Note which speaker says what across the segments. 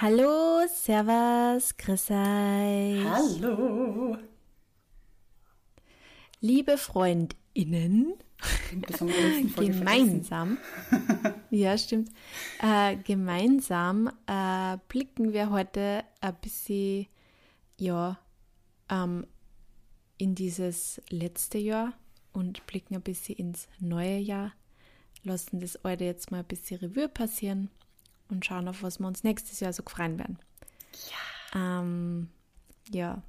Speaker 1: Hallo, Servus, grüß euch.
Speaker 2: Hallo.
Speaker 1: Liebe FreundInnen, gemeinsam, ja stimmt, äh, gemeinsam äh, blicken wir heute ein bisschen, ja, ähm, in dieses letzte Jahr und blicken ein bisschen ins neue Jahr, lassen das alte jetzt mal ein bisschen Revue passieren und schauen, auf was wir uns nächstes Jahr so gefreien werden. Ja. Ähm, ja.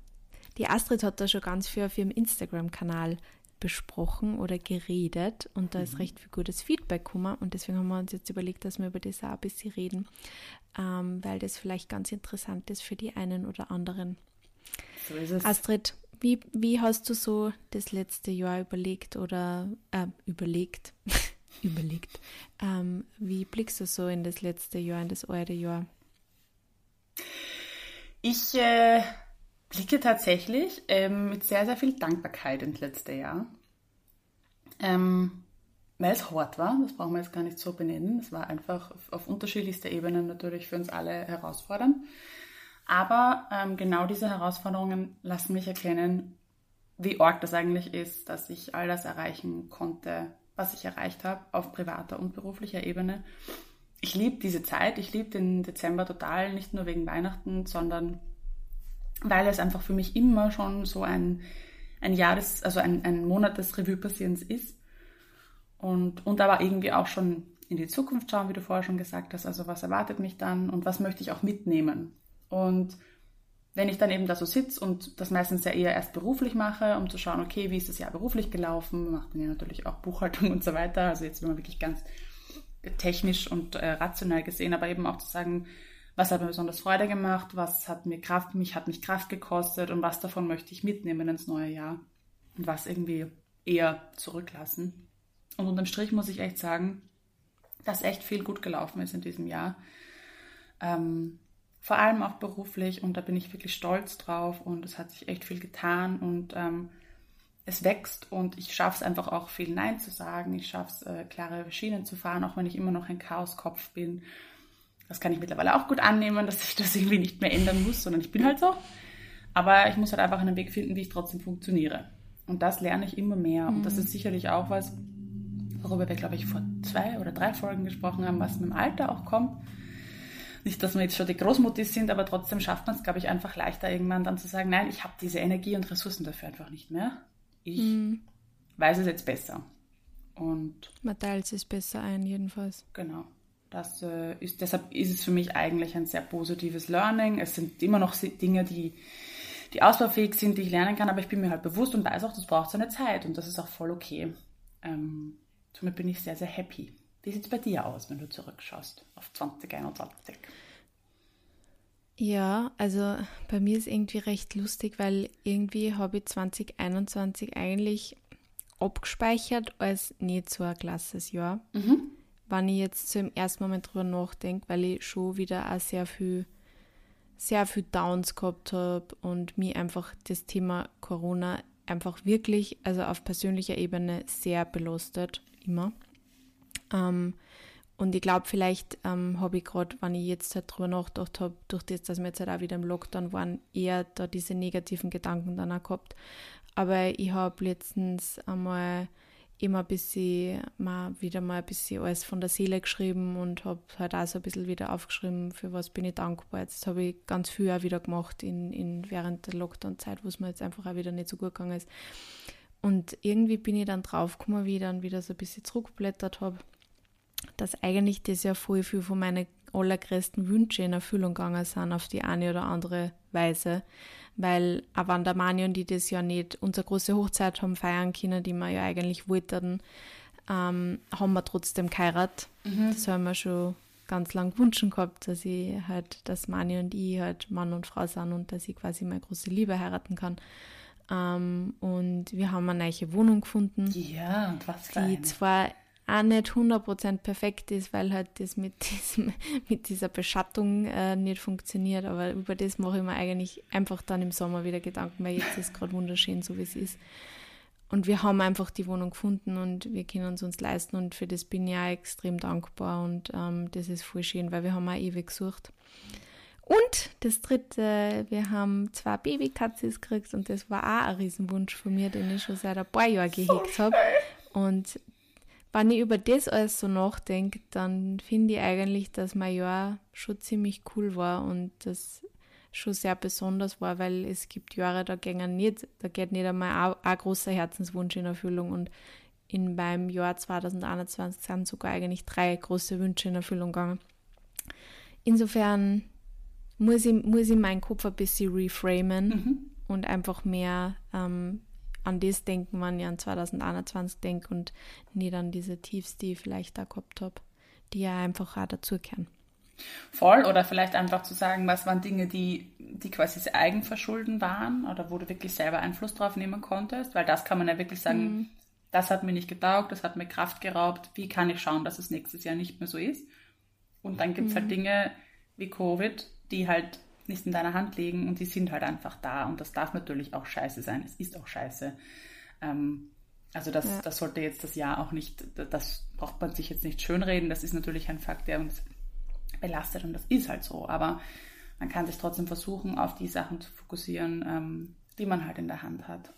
Speaker 1: Die Astrid hat da schon ganz viel auf ihrem Instagram-Kanal besprochen oder geredet und da ist mhm. recht viel gutes Feedback gekommen und deswegen haben wir uns jetzt überlegt, dass wir über das auch ein bisschen reden, ähm, weil das vielleicht ganz interessant ist für die einen oder anderen. So ist es. Astrid, wie, wie hast du so das letzte Jahr überlegt oder äh, überlegt? überlegt. Ähm, wie blickst du so in das letzte Jahr, in das alte Jahr?
Speaker 2: Ich äh, blicke tatsächlich ähm, mit sehr, sehr viel Dankbarkeit ins letzte Jahr. Ähm, weil es hart war, das brauchen wir jetzt gar nicht so benennen. Es war einfach auf unterschiedlichster Ebene natürlich für uns alle herausfordernd. Aber ähm, genau diese Herausforderungen lassen mich erkennen, wie arg das eigentlich ist, dass ich all das erreichen konnte, was ich erreicht habe auf privater und beruflicher Ebene. Ich liebe diese Zeit, ich liebe den Dezember total, nicht nur wegen Weihnachten, sondern weil es einfach für mich immer schon so ein, ein Jahr des, also ein, ein Monat des Revue-Passierens ist. Und, und aber irgendwie auch schon in die Zukunft schauen, wie du vorher schon gesagt hast. Also was erwartet mich dann und was möchte ich auch mitnehmen? Und wenn ich dann eben da so sitze und das meistens ja eher erst beruflich mache, um zu schauen, okay, wie ist das Jahr beruflich gelaufen, macht man ja natürlich auch Buchhaltung und so weiter. Also jetzt man wirklich ganz technisch und äh, rational gesehen, aber eben auch zu sagen, was hat mir besonders Freude gemacht, was hat mir Kraft, mich hat mich Kraft gekostet und was davon möchte ich mitnehmen ins neue Jahr und was irgendwie eher zurücklassen. Und unterm Strich muss ich echt sagen, dass echt viel gut gelaufen ist in diesem Jahr. Ähm, vor allem auch beruflich und da bin ich wirklich stolz drauf und es hat sich echt viel getan und ähm, es wächst und ich schaffe es einfach auch viel Nein zu sagen. Ich schaffe es, äh, klare Schienen zu fahren, auch wenn ich immer noch ein Chaoskopf bin. Das kann ich mittlerweile auch gut annehmen, dass ich das irgendwie nicht mehr ändern muss, sondern ich bin halt so. Aber ich muss halt einfach einen Weg finden, wie ich trotzdem funktioniere. Und das lerne ich immer mehr. Mhm. Und das mhm. ist sicherlich auch was, worüber wir, glaube ich, vor zwei oder drei Folgen gesprochen haben, was mit dem Alter auch kommt nicht, dass wir jetzt schon die Großmutter sind, aber trotzdem schafft man es, glaube ich, einfach leichter irgendwann dann zu sagen, nein, ich habe diese Energie und Ressourcen dafür einfach nicht mehr. Ich mhm. weiß es jetzt besser. Und
Speaker 1: man teilt es besser ein, jedenfalls.
Speaker 2: Genau. Das äh, ist, deshalb ist es für mich eigentlich ein sehr positives Learning. Es sind immer noch Dinge, die, die ausbaufähig sind, die ich lernen kann, aber ich bin mir halt bewusst und weiß auch, das braucht seine Zeit und das ist auch voll okay. Ähm, somit bin ich sehr, sehr happy. Wie sieht es bei dir aus, wenn du zurückschaust auf 2021?
Speaker 1: Ja, also bei mir ist irgendwie recht lustig, weil irgendwie habe ich 2021 eigentlich abgespeichert als nicht so ein klasses Jahr. Mhm. Wenn ich jetzt so im ersten Moment drüber nachdenke, weil ich schon wieder auch sehr viel, sehr viel Downs gehabt habe und mir einfach das Thema Corona einfach wirklich, also auf persönlicher Ebene sehr belastet, immer. Ähm, und ich glaube, vielleicht ähm, habe ich gerade, wenn ich jetzt halt drüber nachgedacht habe, durch das, dass wir jetzt halt auch wieder im Lockdown waren, eher da diese negativen Gedanken dann auch gehabt. Aber ich habe letztens einmal immer ein bisschen, mal wieder mal ein bisschen alles von der Seele geschrieben und habe halt auch so ein bisschen wieder aufgeschrieben, für was bin ich dankbar. Jetzt habe ich ganz viel auch wieder gemacht in, in während der Lockdown-Zeit, wo es mir jetzt einfach auch wieder nicht so gut gegangen ist. Und irgendwie bin ich dann draufgekommen, wie ich dann wieder so ein bisschen zurückgeblättert habe dass eigentlich das ja voll viel von meinen allergrößten Wünsche in Erfüllung gegangen sind auf die eine oder andere Weise. Weil auch wenn der Mani und ich das ja nicht unsere große Hochzeit haben feiern können, die wir ja eigentlich wollten, ähm, haben wir trotzdem geheiratet. Mhm. Das haben wir schon ganz lang gewünscht gehabt, dass ich halt, dass Mani und ich halt Mann und Frau sind und dass ich quasi meine große Liebe heiraten kann. Um, und wir haben eine neue Wohnung gefunden.
Speaker 2: Ja, und was für
Speaker 1: Die eine? zwar auch nicht 100% perfekt ist, weil halt das mit, diesem, mit dieser Beschattung äh, nicht funktioniert. Aber über das mache ich mir eigentlich einfach dann im Sommer wieder Gedanken, weil jetzt ist gerade wunderschön, so wie es ist. Und wir haben einfach die Wohnung gefunden und wir können es uns leisten und für das bin ich auch extrem dankbar und ähm, das ist voll schön, weil wir haben auch ewig gesucht. Und das dritte, wir haben zwei Babykatzis gekriegt und das war auch ein Riesenwunsch von mir, den ich schon seit ein paar Jahren gehegt habe. Und wenn ich über das alles so nachdenke, dann finde ich eigentlich, dass mein Jahr schon ziemlich cool war und das schon sehr besonders war, weil es gibt Jahre, da, nicht, da geht nicht einmal ein, ein großer Herzenswunsch in Erfüllung und in meinem Jahr 2021 sind sogar eigentlich drei große Wünsche in Erfüllung gegangen. Insofern muss ich, muss ich meinen Kopf ein bisschen reframen mhm. und einfach mehr ähm, an das denken, wenn ich an 2021 denke und nicht an diese Tiefs, die ich vielleicht da gehabt habe, die ja einfach auch dazugehören.
Speaker 2: Voll, oder vielleicht einfach zu sagen, was waren Dinge, die, die quasi Eigenverschulden waren oder wo du wirklich selber Einfluss drauf nehmen konntest, weil das kann man ja wirklich sagen, mhm. das hat mir nicht getaugt, das hat mir Kraft geraubt, wie kann ich schauen, dass es nächstes Jahr nicht mehr so ist? Und dann gibt es halt mhm. halt Dinge wie Covid, die halt nicht in deiner Hand liegen und die sind halt einfach da und das darf natürlich auch scheiße sein. Es ist auch scheiße. Ähm, also das, ja. das sollte jetzt das Jahr auch nicht, das braucht man sich jetzt nicht schönreden. Das ist natürlich ein Fakt, der uns belastet und das ist halt so. Aber man kann sich trotzdem versuchen, auf die Sachen zu fokussieren, ähm, die man halt in der Hand hat.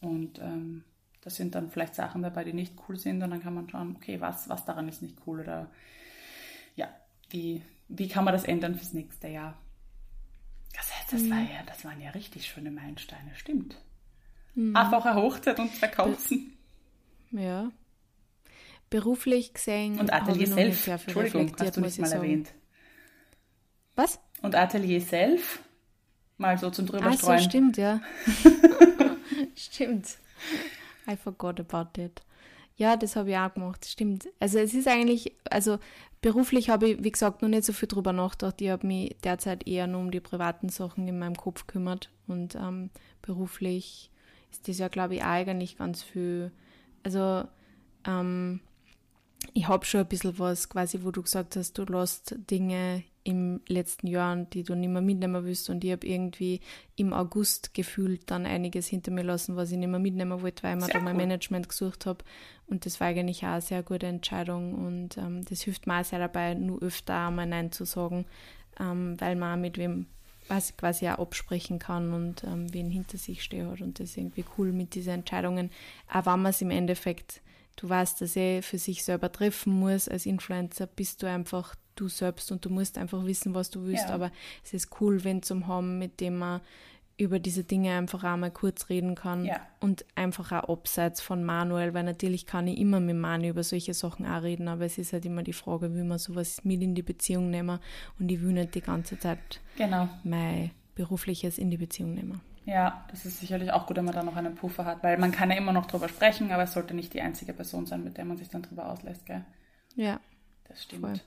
Speaker 2: Und ähm, das sind dann vielleicht Sachen dabei, die nicht cool sind und dann kann man schauen, okay, was, was daran ist nicht cool oder ja, wie, wie kann man das ändern fürs nächste Jahr? Das heißt, das, mhm. war ja, das waren ja richtig schöne Meilensteine, stimmt. Mhm. Einfache Hochzeit und Verkaufen.
Speaker 1: Ja. Beruflich gesehen.
Speaker 2: Und Atelier Self. Entschuldigung, hast du nicht mal sagen. erwähnt.
Speaker 1: Was?
Speaker 2: Und Atelier Self. Mal so zum drüber
Speaker 1: ah, so, stimmt, ja. stimmt. I forgot about it. Ja, das habe ich auch gemacht, stimmt. Also es ist eigentlich, also beruflich habe ich, wie gesagt, noch nicht so viel drüber nachgedacht. Ich habe mich derzeit eher nur um die privaten Sachen in meinem Kopf gekümmert. Und ähm, beruflich ist das ja, glaube ich, eigentlich ganz viel. Also ähm, ich habe schon ein bisschen was, quasi, wo du gesagt hast, du lässt Dinge im letzten Jahr, die du nicht mehr mitnehmen willst. Und ich habe irgendwie im August gefühlt dann einiges hinter mir lassen, was ich nicht mehr mitnehmen wollte, weil ich mir da mein Management gesucht habe. Und das war eigentlich auch eine sehr gute Entscheidung. Und ähm, das hilft mir auch sehr dabei, nur öfter einmal Nein zu sagen, ähm, weil man auch mit wem was quasi auch absprechen kann und ähm, wen hinter sich steht hat. Und das ist irgendwie cool mit diesen Entscheidungen. Auch wenn man es im Endeffekt, du weißt, dass er für sich selber treffen muss als Influencer, bist du einfach du selbst und du musst einfach wissen, was du willst. Ja. Aber es ist cool, wenn zum haben, mit dem man über diese Dinge einfach einmal kurz reden kann
Speaker 2: ja.
Speaker 1: und einfach auch abseits von Manuel, weil natürlich kann ich immer mit Manu über solche Sachen auch reden, aber es ist halt immer die Frage, wie man sowas mit in die Beziehung nehmen und ich will nicht die ganze Zeit
Speaker 2: genau.
Speaker 1: mein berufliches in die Beziehung nehmen.
Speaker 2: Ja, das ist sicherlich auch gut, wenn man da noch einen Puffer hat, weil man kann ja immer noch drüber sprechen, aber es sollte nicht die einzige Person sein, mit der man sich dann drüber auslässt, gell?
Speaker 1: Ja.
Speaker 2: Das stimmt. Voll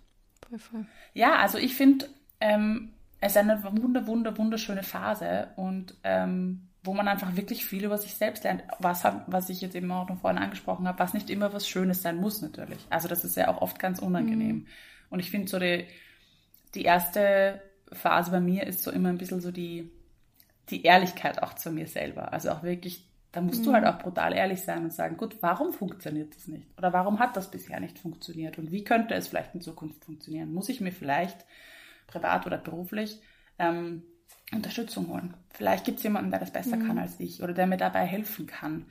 Speaker 1: voll, voll.
Speaker 2: Ja, also ich finde, ähm, es ist eine wunder, wunder, wunderschöne Phase und ähm, wo man einfach wirklich viel über sich selbst lernt. Was, was ich jetzt eben auch noch vorhin angesprochen habe, was nicht immer was Schönes sein muss natürlich. Also das ist ja auch oft ganz unangenehm. Mhm. Und ich finde so die, die erste Phase bei mir ist so immer ein bisschen so die, die Ehrlichkeit auch zu mir selber. Also auch wirklich, da musst mhm. du halt auch brutal ehrlich sein und sagen, gut, warum funktioniert das nicht? Oder warum hat das bisher nicht funktioniert? Und wie könnte es vielleicht in Zukunft funktionieren? Muss ich mir vielleicht privat oder beruflich ähm, Unterstützung holen. Vielleicht gibt es jemanden, der das besser mhm. kann als ich oder der mir dabei helfen kann,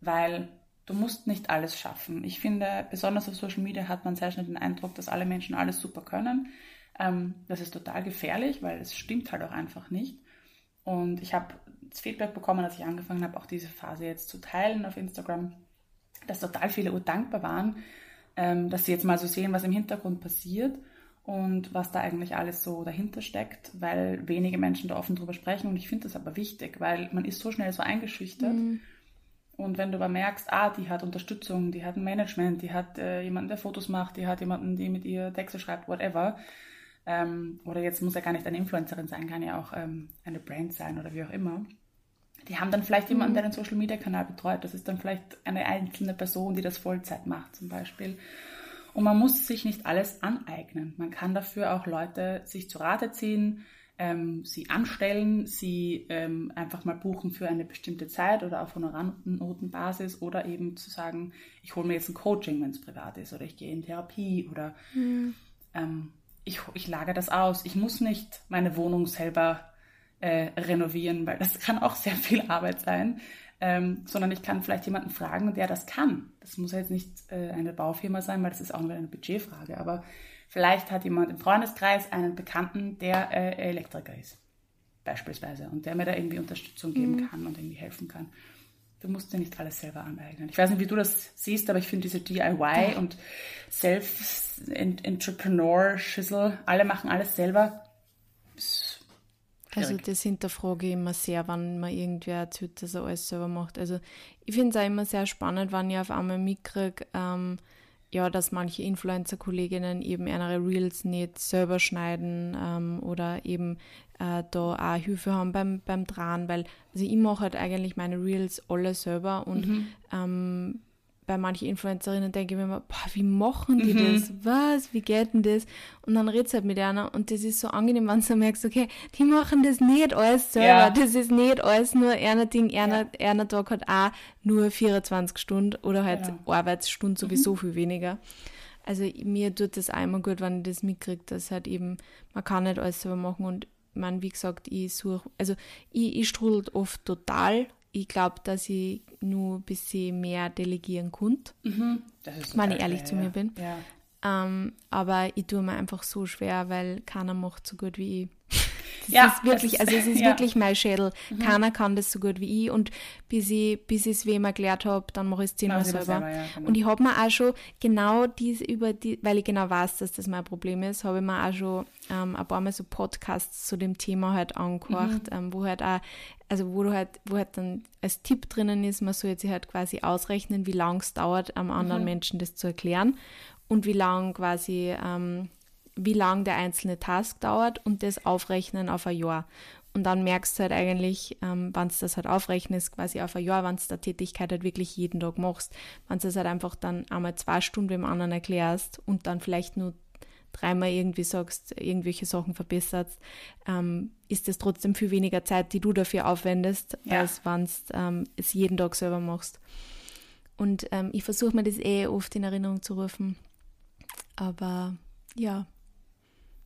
Speaker 2: weil du musst nicht alles schaffen. Ich finde, besonders auf Social Media hat man sehr schnell den Eindruck, dass alle Menschen alles super können. Ähm, das ist total gefährlich, weil es stimmt halt auch einfach nicht. Und ich habe das Feedback bekommen, als ich angefangen habe, auch diese Phase jetzt zu teilen auf Instagram, dass total viele dankbar waren, ähm, dass sie jetzt mal so sehen, was im Hintergrund passiert und was da eigentlich alles so dahinter steckt, weil wenige Menschen da offen drüber sprechen. Und ich finde das aber wichtig, weil man ist so schnell so eingeschüchtert. Mhm. Und wenn du aber merkst, ah, die hat Unterstützung, die hat ein Management, die hat äh, jemanden, der Fotos macht, die hat jemanden, der mit ihr Texte schreibt, whatever. Ähm, oder jetzt muss ja gar nicht eine Influencerin sein, kann ja auch ähm, eine Brand sein oder wie auch immer. Die haben dann vielleicht jemanden, mhm. der den Social Media Kanal betreut. Das ist dann vielleicht eine einzelne Person, die das Vollzeit macht, zum Beispiel. Und man muss sich nicht alles aneignen. Man kann dafür auch Leute sich zu Rate ziehen, ähm, sie anstellen, sie ähm, einfach mal buchen für eine bestimmte Zeit oder auf Honorarnotenbasis oder eben zu sagen, ich hole mir jetzt ein Coaching, wenn es privat ist oder ich gehe in Therapie oder mhm. ähm, ich, ich lage das aus. Ich muss nicht meine Wohnung selber äh, renovieren, weil das kann auch sehr viel Arbeit sein. Ähm, sondern ich kann vielleicht jemanden fragen, der das kann. Das muss ja jetzt nicht äh, eine Baufirma sein, weil das ist auch nur eine Budgetfrage. Aber vielleicht hat jemand im Freundeskreis einen Bekannten, der äh, Elektriker ist, beispielsweise, und der mir da irgendwie Unterstützung geben mhm. kann und irgendwie helfen kann. Du musst dir nicht alles selber aneignen. Ich weiß nicht, wie du das siehst, aber ich finde diese DIY und Self-Entrepreneur-Schüssel, alle machen alles selber.
Speaker 1: Also das hinterfrage ich immer sehr, wann man irgendwer erzählt, dass er alles selber macht. Also ich finde es auch immer sehr spannend, wenn ich auf einmal mitkriege, ähm, ja, dass manche Influencer-Kolleginnen eben ihre Reels nicht selber schneiden ähm, oder eben äh, da auch Hilfe haben beim, beim Dran, weil also ich mache halt eigentlich meine Reels alle selber und mhm. ähm, bei manchen Influencerinnen denke ich mir immer, boah, wie machen die mhm. das? Was? Wie geht denn das? Und dann redest halt mit einer und das ist so angenehm, wenn du merkst, okay, die machen das nicht alles selber. Ja. Das ist nicht alles nur einer Ding, einer, ja. einer Tag hat auch nur 24 Stunden oder halt ja. Arbeitsstunden sowieso mhm. viel weniger. Also mir tut das einmal gut, wenn ich das mitkriege, dass halt eben, man kann nicht alles selber machen und man, wie gesagt, ich suche, also ich, ich strudel oft total ich glaube, dass ich nur ein bisschen mehr delegieren konnte, mhm. wenn ich ehrlich schwer, zu mir bin. Ja. Ähm, aber ich tue mir einfach so schwer, weil keiner macht so gut wie ich. Das ja, ist wirklich, also es ist ja. wirklich mein Schädel. Mhm. Keiner kann das so gut wie ich und bis ich, bis ich es wem erklärt habe, dann mache ich es zehnmal selber. selber ja, genau. Und ich habe mir auch schon genau diese über die, weil ich genau weiß, dass das mein Problem ist, habe ich mir auch schon ähm, ein paar Mal so Podcasts zu dem Thema halt angehört, mhm. ähm, wo halt auch, also wo du halt, wo halt dann als Tipp drinnen ist, man soll jetzt halt quasi ausrechnen, wie lang es dauert, einem anderen mhm. Menschen das zu erklären und wie lang quasi ähm, wie lang der einzelne Task dauert und das aufrechnen auf ein Jahr. Und dann merkst du halt eigentlich, ähm, wenn du das halt aufrechnest, quasi auf ein Jahr, wenn du der Tätigkeit halt wirklich jeden Tag machst, wenn du das halt einfach dann einmal zwei Stunden dem anderen erklärst und dann vielleicht nur dreimal irgendwie sagst, irgendwelche Sachen verbesserst, ähm, ist das trotzdem viel weniger Zeit, die du dafür aufwendest, ja. als wenn du ähm, es jeden Tag selber machst. Und ähm, ich versuche mir das eh oft in Erinnerung zu rufen. Aber ja,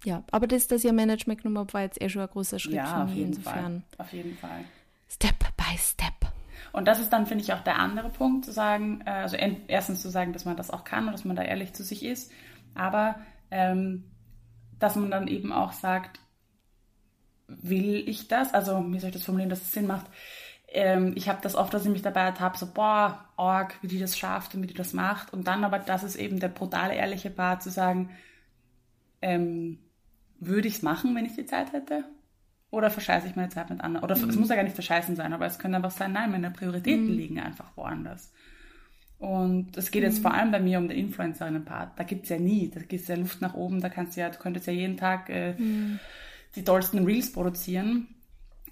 Speaker 1: ja, aber das, dass ihr Management genommen habt, war jetzt eh schon ein großer Schritt ja, von mir insofern.
Speaker 2: Fall. Auf jeden Fall.
Speaker 1: Step by Step.
Speaker 2: Und das ist dann, finde ich, auch der andere Punkt, zu sagen, äh, also erstens zu sagen, dass man das auch kann und dass man da ehrlich zu sich ist, aber ähm, dass man dann eben auch sagt, will ich das? Also, wie soll ich das formulieren, dass es Sinn macht? Ähm, ich habe das oft, dass ich mich dabei ertappe, so, boah, org, wie die das schafft und wie die das macht. Und dann aber, das ist eben der brutale, ehrliche Part, zu sagen, ähm, würde ich es machen, wenn ich die Zeit hätte? Oder verscheiße ich meine Zeit mit anderen? Oder mhm. es muss ja gar nicht verscheißen sein, aber es könnte einfach sein, nein, meine Prioritäten mhm. liegen einfach woanders. Und es geht jetzt mhm. vor allem bei mir um den Influencerinnen-Part. Da gibt es ja nie, da gibt es ja Luft nach oben, da kannst du ja, du könntest ja jeden Tag äh, mhm. die tollsten Reels produzieren.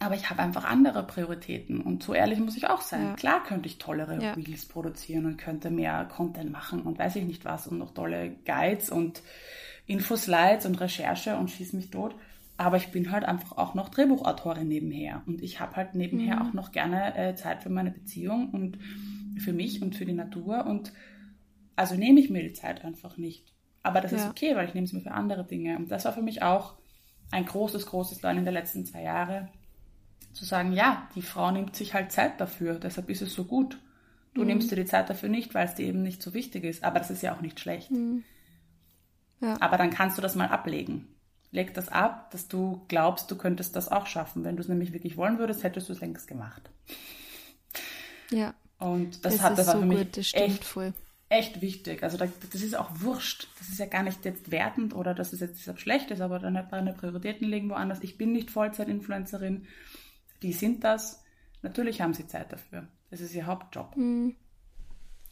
Speaker 2: Aber ich habe einfach andere Prioritäten. Und so ehrlich muss ich auch sein. Ja. Klar könnte ich tollere ja. Reels produzieren und könnte mehr Content machen und weiß ich nicht was und noch tolle Guides und Infoslides und Recherche und schieß mich tot. Aber ich bin halt einfach auch noch Drehbuchautorin nebenher. Und ich habe halt nebenher mhm. auch noch gerne äh, Zeit für meine Beziehung und für mich und für die Natur. Und also nehme ich mir die Zeit einfach nicht. Aber das ja. ist okay, weil ich nehme es mir für andere Dinge. Und das war für mich auch ein großes, großes Lernen der letzten zwei Jahre. Zu sagen, ja, die Frau nimmt sich halt Zeit dafür, deshalb ist es so gut. Du mhm. nimmst dir die Zeit dafür nicht, weil es dir eben nicht so wichtig ist. Aber das ist ja auch nicht schlecht. Mhm. Ja. Aber dann kannst du das mal ablegen. Leg das ab, dass du glaubst, du könntest das auch schaffen. Wenn du es nämlich wirklich wollen würdest, hättest du es längst gemacht.
Speaker 1: Ja.
Speaker 2: Und das, das hat das so für mich gut, echt, voll. echt wichtig. Also da, das ist auch wurscht. Das ist ja gar nicht jetzt wertend oder dass es jetzt deshalb schlecht ist, aber dann deine Prioritäten liegen woanders. Ich bin nicht Vollzeit-Influencerin. Die sind das. Natürlich haben sie Zeit dafür. Das ist ihr Hauptjob. Mhm.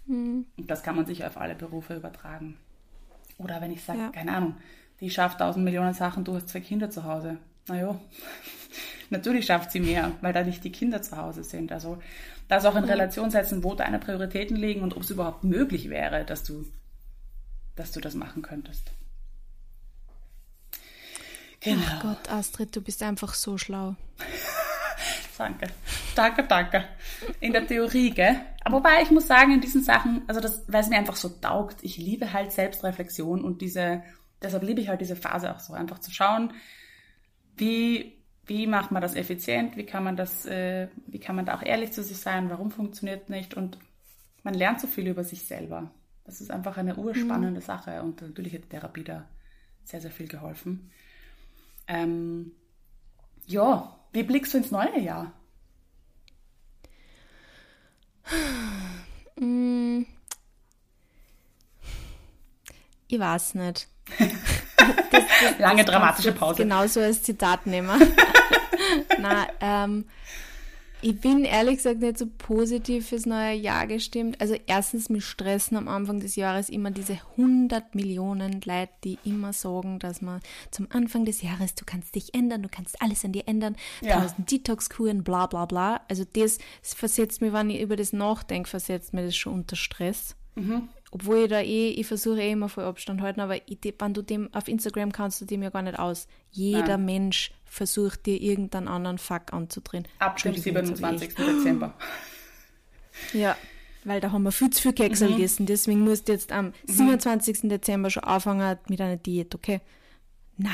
Speaker 2: Mhm. Und das kann man sich auf alle Berufe übertragen. Oder wenn ich sage, ja. keine Ahnung, die schafft tausend Millionen Sachen, du hast zwei Kinder zu Hause. Naja, natürlich schafft sie mehr, weil da nicht die Kinder zu Hause sind. Also das auch in Relation setzen, wo deine Prioritäten liegen und ob es überhaupt möglich wäre, dass du, dass du das machen könntest.
Speaker 1: Genau. Ach Gott, Astrid, du bist einfach so schlau.
Speaker 2: danke. Danke, danke. In der Theorie, gell? Aber wobei ich muss sagen, in diesen Sachen, also das, weil es mir einfach so taugt, ich liebe halt Selbstreflexion und diese deshalb liebe ich halt diese Phase auch so, einfach zu schauen, wie, wie macht man das effizient, wie kann man das, äh, wie kann man da auch ehrlich zu sich sein, warum funktioniert nicht und man lernt so viel über sich selber. Das ist einfach eine urspannende mhm. Sache und natürlich hat die Therapie da sehr, sehr viel geholfen. Ähm, ja, wie blickst du ins neue Jahr?
Speaker 1: Mm. Ich weiß nicht.
Speaker 2: Das, das, Lange dramatische Pause.
Speaker 1: Genauso als Zitat nehmen. Na, ähm, ich bin ehrlich gesagt nicht so positiv fürs neue Jahr gestimmt. Also erstens, mich stressen am Anfang des Jahres immer diese 100 Millionen Leute, die immer sagen, dass man zum Anfang des Jahres, du kannst dich ändern, du kannst alles an dir ändern, ja. tausend Detox-Kuren, bla bla bla. Also das, das versetzt mich, wenn ich über das nachdenke, versetzt mir das schon unter Stress. Mhm. Obwohl ich da eh, ich versuche eh immer voll Abstand halten, aber ich, wenn du dem auf Instagram kannst du dem ja gar nicht aus. Jeder Nein. Mensch versucht dir irgendeinen anderen Fuck anzudrehen.
Speaker 2: Ab dem 27. Dezember.
Speaker 1: Ja, weil da haben wir viel zu viel Keksel mhm. gegessen. Deswegen musst du jetzt am mhm. 27. Dezember schon anfangen mit einer Diät, okay? Na.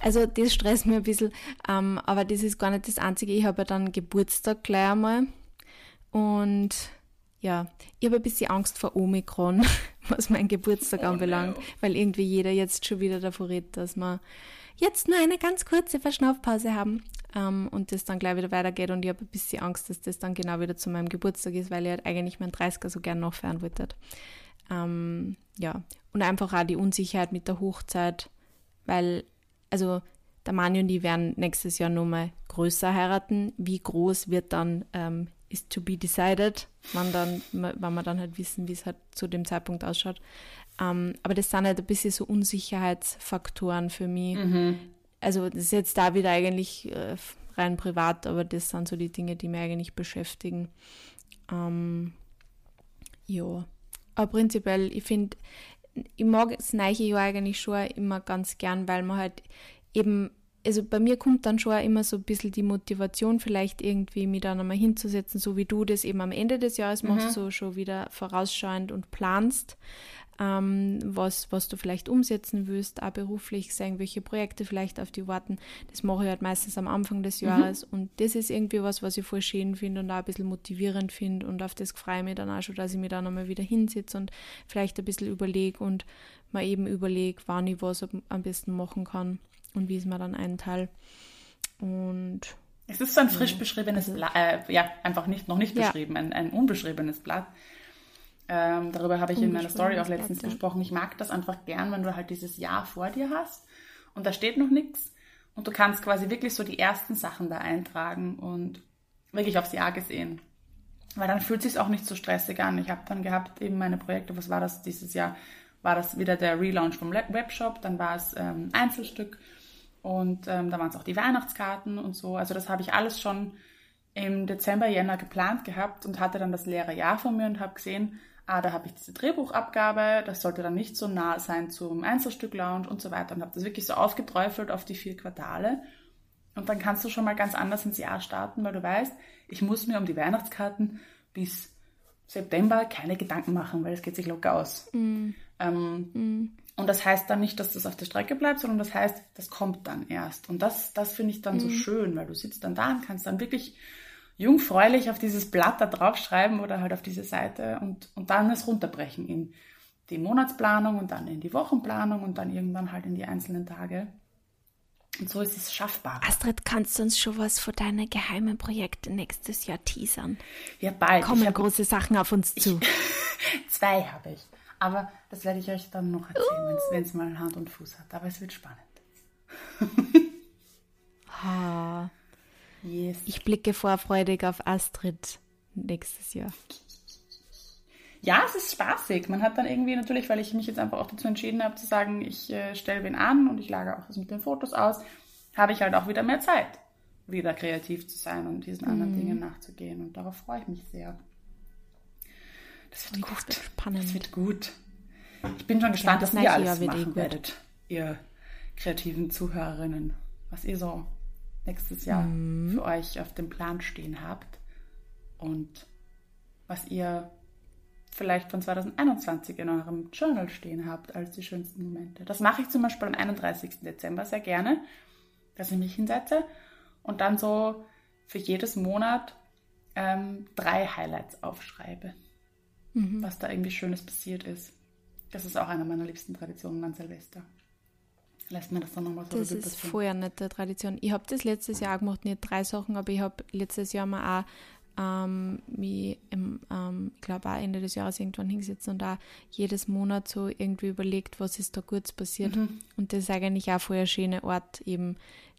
Speaker 1: Also das stresst mir ein bisschen, ähm, aber das ist gar nicht das Einzige. Ich habe ja dann Geburtstag gleich einmal und ja, ich habe ein bisschen Angst vor Omikron, was mein Geburtstag oh, anbelangt, no. weil irgendwie jeder jetzt schon wieder davor redet, dass wir jetzt nur eine ganz kurze Verschnaufpause haben ähm, und das dann gleich wieder weitergeht und ich habe ein bisschen Angst, dass das dann genau wieder zu meinem Geburtstag ist, weil ich halt eigentlich meinen 30er so gern noch feiern wollte. Ähm, ja, und einfach auch die Unsicherheit mit der Hochzeit, weil, also der Mani und ich werden nächstes Jahr nochmal größer heiraten. Wie groß wird dann ähm, is to be decided, wenn, dann, wenn wir dann halt wissen, wie es halt zu dem Zeitpunkt ausschaut. Ähm, aber das sind halt ein bisschen so Unsicherheitsfaktoren für mich. Mhm. Also das ist jetzt da wieder eigentlich äh, rein privat, aber das sind so die Dinge, die mich eigentlich beschäftigen. Ähm, ja, aber prinzipiell, ich finde, ich mag das neue Jahr eigentlich schon immer ganz gern, weil man halt eben also bei mir kommt dann schon immer so ein bisschen die Motivation, vielleicht irgendwie mich dann einmal hinzusetzen, so wie du das eben am Ende des Jahres mhm. machst, so schon wieder vorausschauend und planst, ähm, was, was du vielleicht umsetzen willst, auch beruflich, sagen, welche Projekte vielleicht auf die warten. Das mache ich halt meistens am Anfang des mhm. Jahres mhm. und das ist irgendwie was, was ich voll schön finde und auch ein bisschen motivierend finde und auf das freue ich mich dann auch schon, dass ich mich dann einmal wieder hinsetze und vielleicht ein bisschen überlege und mal eben überlege, wann ich was am besten machen kann und wie ist man dann einteile. Und
Speaker 2: es ist so ein frisch beschriebenes also, Blatt, äh, ja, einfach nicht, noch nicht beschrieben, ja. ein, ein unbeschriebenes Blatt. Ähm, darüber habe ich in meiner Story auch letztens Blatt, gesprochen. Ich mag das einfach gern, wenn du halt dieses Jahr vor dir hast und da steht noch nichts und du kannst quasi wirklich so die ersten Sachen da eintragen und wirklich aufs Jahr gesehen. Weil dann fühlt es sich auch nicht so stressig an. Ich habe dann gehabt eben meine Projekte, was war das dieses Jahr? War das wieder der Relaunch vom Webshop, dann war es ähm, Einzelstück und ähm, da waren es auch die Weihnachtskarten und so. Also das habe ich alles schon im Dezember, Jänner geplant gehabt und hatte dann das leere Jahr von mir und habe gesehen, ah, da habe ich diese Drehbuchabgabe, das sollte dann nicht so nah sein zum Einzelstück-Lounge und so weiter und habe das wirklich so aufgeträufelt auf die vier Quartale. Und dann kannst du schon mal ganz anders ins Jahr starten, weil du weißt, ich muss mir um die Weihnachtskarten bis September keine Gedanken machen, weil es geht sich locker aus. Mm. Ähm, mm. Und das heißt dann nicht, dass das auf der Strecke bleibt, sondern das heißt, das kommt dann erst. Und das, das finde ich dann mhm. so schön, weil du sitzt dann da und kannst dann wirklich jungfräulich auf dieses Blatt da drauf schreiben oder halt auf diese Seite und, und dann es runterbrechen in die Monatsplanung und dann in die Wochenplanung und dann irgendwann halt in die einzelnen Tage. Und so ist es schaffbar.
Speaker 1: Astrid, kannst du uns schon was für deine geheimen Projekte nächstes Jahr teasern?
Speaker 2: Ja, bald.
Speaker 1: Kommen hab, große Sachen auf uns zu.
Speaker 2: Ich, zwei habe ich. Aber das werde ich euch dann noch erzählen, wenn es mal Hand und Fuß hat. Aber es wird spannend.
Speaker 1: ha. Yes. Ich blicke vorfreudig auf Astrid nächstes Jahr.
Speaker 2: Ja, es ist spaßig. Man hat dann irgendwie natürlich, weil ich mich jetzt einfach auch dazu entschieden habe, zu sagen, ich äh, stelle wen an und ich lage auch das mit den Fotos aus, habe ich halt auch wieder mehr Zeit, wieder kreativ zu sein und diesen anderen mm. Dingen nachzugehen. Und darauf freue ich mich sehr. Das wird gut. Das wird spannend. Das wird gut. Ich bin schon gespannt, ja, was ihr alles machen werdet, ihr kreativen Zuhörerinnen. Was ihr so nächstes Jahr mhm. für euch auf dem Plan stehen habt und was ihr vielleicht von 2021 in eurem Journal stehen habt als die schönsten Momente. Das mache ich zum Beispiel am 31. Dezember sehr gerne, dass ich mich hinsetze und dann so für jedes Monat ähm, drei Highlights aufschreibe, mhm. was da irgendwie Schönes passiert ist. Das ist auch eine meiner liebsten Traditionen an Silvester. Lässt mir das dann nochmal so
Speaker 1: Das ist vorher nicht der Tradition. Ich habe das letztes Jahr auch gemacht, nicht drei Sachen, aber ich habe letztes Jahr mal auch ähm, wie im, ähm, ich glaube auch Ende des Jahres irgendwann hingesetzt und da jedes Monat so irgendwie überlegt, was ist da kurz passiert. Mhm. Und das ist eigentlich auch voll ein schöner Ort, eben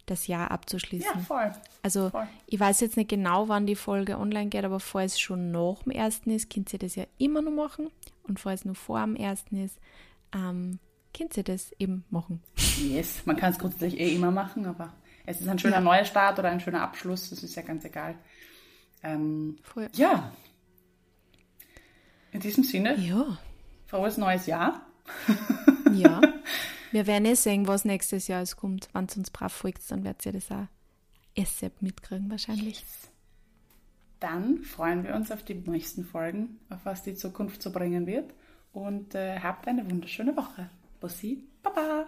Speaker 1: das Jahr abzuschließen.
Speaker 2: Ja, voll.
Speaker 1: Also
Speaker 2: voll.
Speaker 1: ich weiß jetzt nicht genau, wann die Folge online geht, aber falls es schon nach dem ersten ist, könnt ihr das ja immer noch machen. Und falls es nur vor dem ersten ist, ähm, könnt ihr das eben machen.
Speaker 2: Yes, man kann es grundsätzlich eh immer machen, aber es ist ein schöner ja. neuer Start oder ein schöner Abschluss, das ist ja ganz egal. Ähm, ja. In diesem Sinne.
Speaker 1: Ja.
Speaker 2: Frohes neues Jahr.
Speaker 1: ja. Wir werden eh sehen, was nächstes Jahr es kommt. Wenn es uns brav folgt, dann werdet ihr das auch ASAP mitkriegen wahrscheinlich. Yes.
Speaker 2: Dann freuen wir uns auf die nächsten Folgen, auf was die Zukunft so bringen wird. Und äh, habt eine wunderschöne Woche. Bussi, Baba!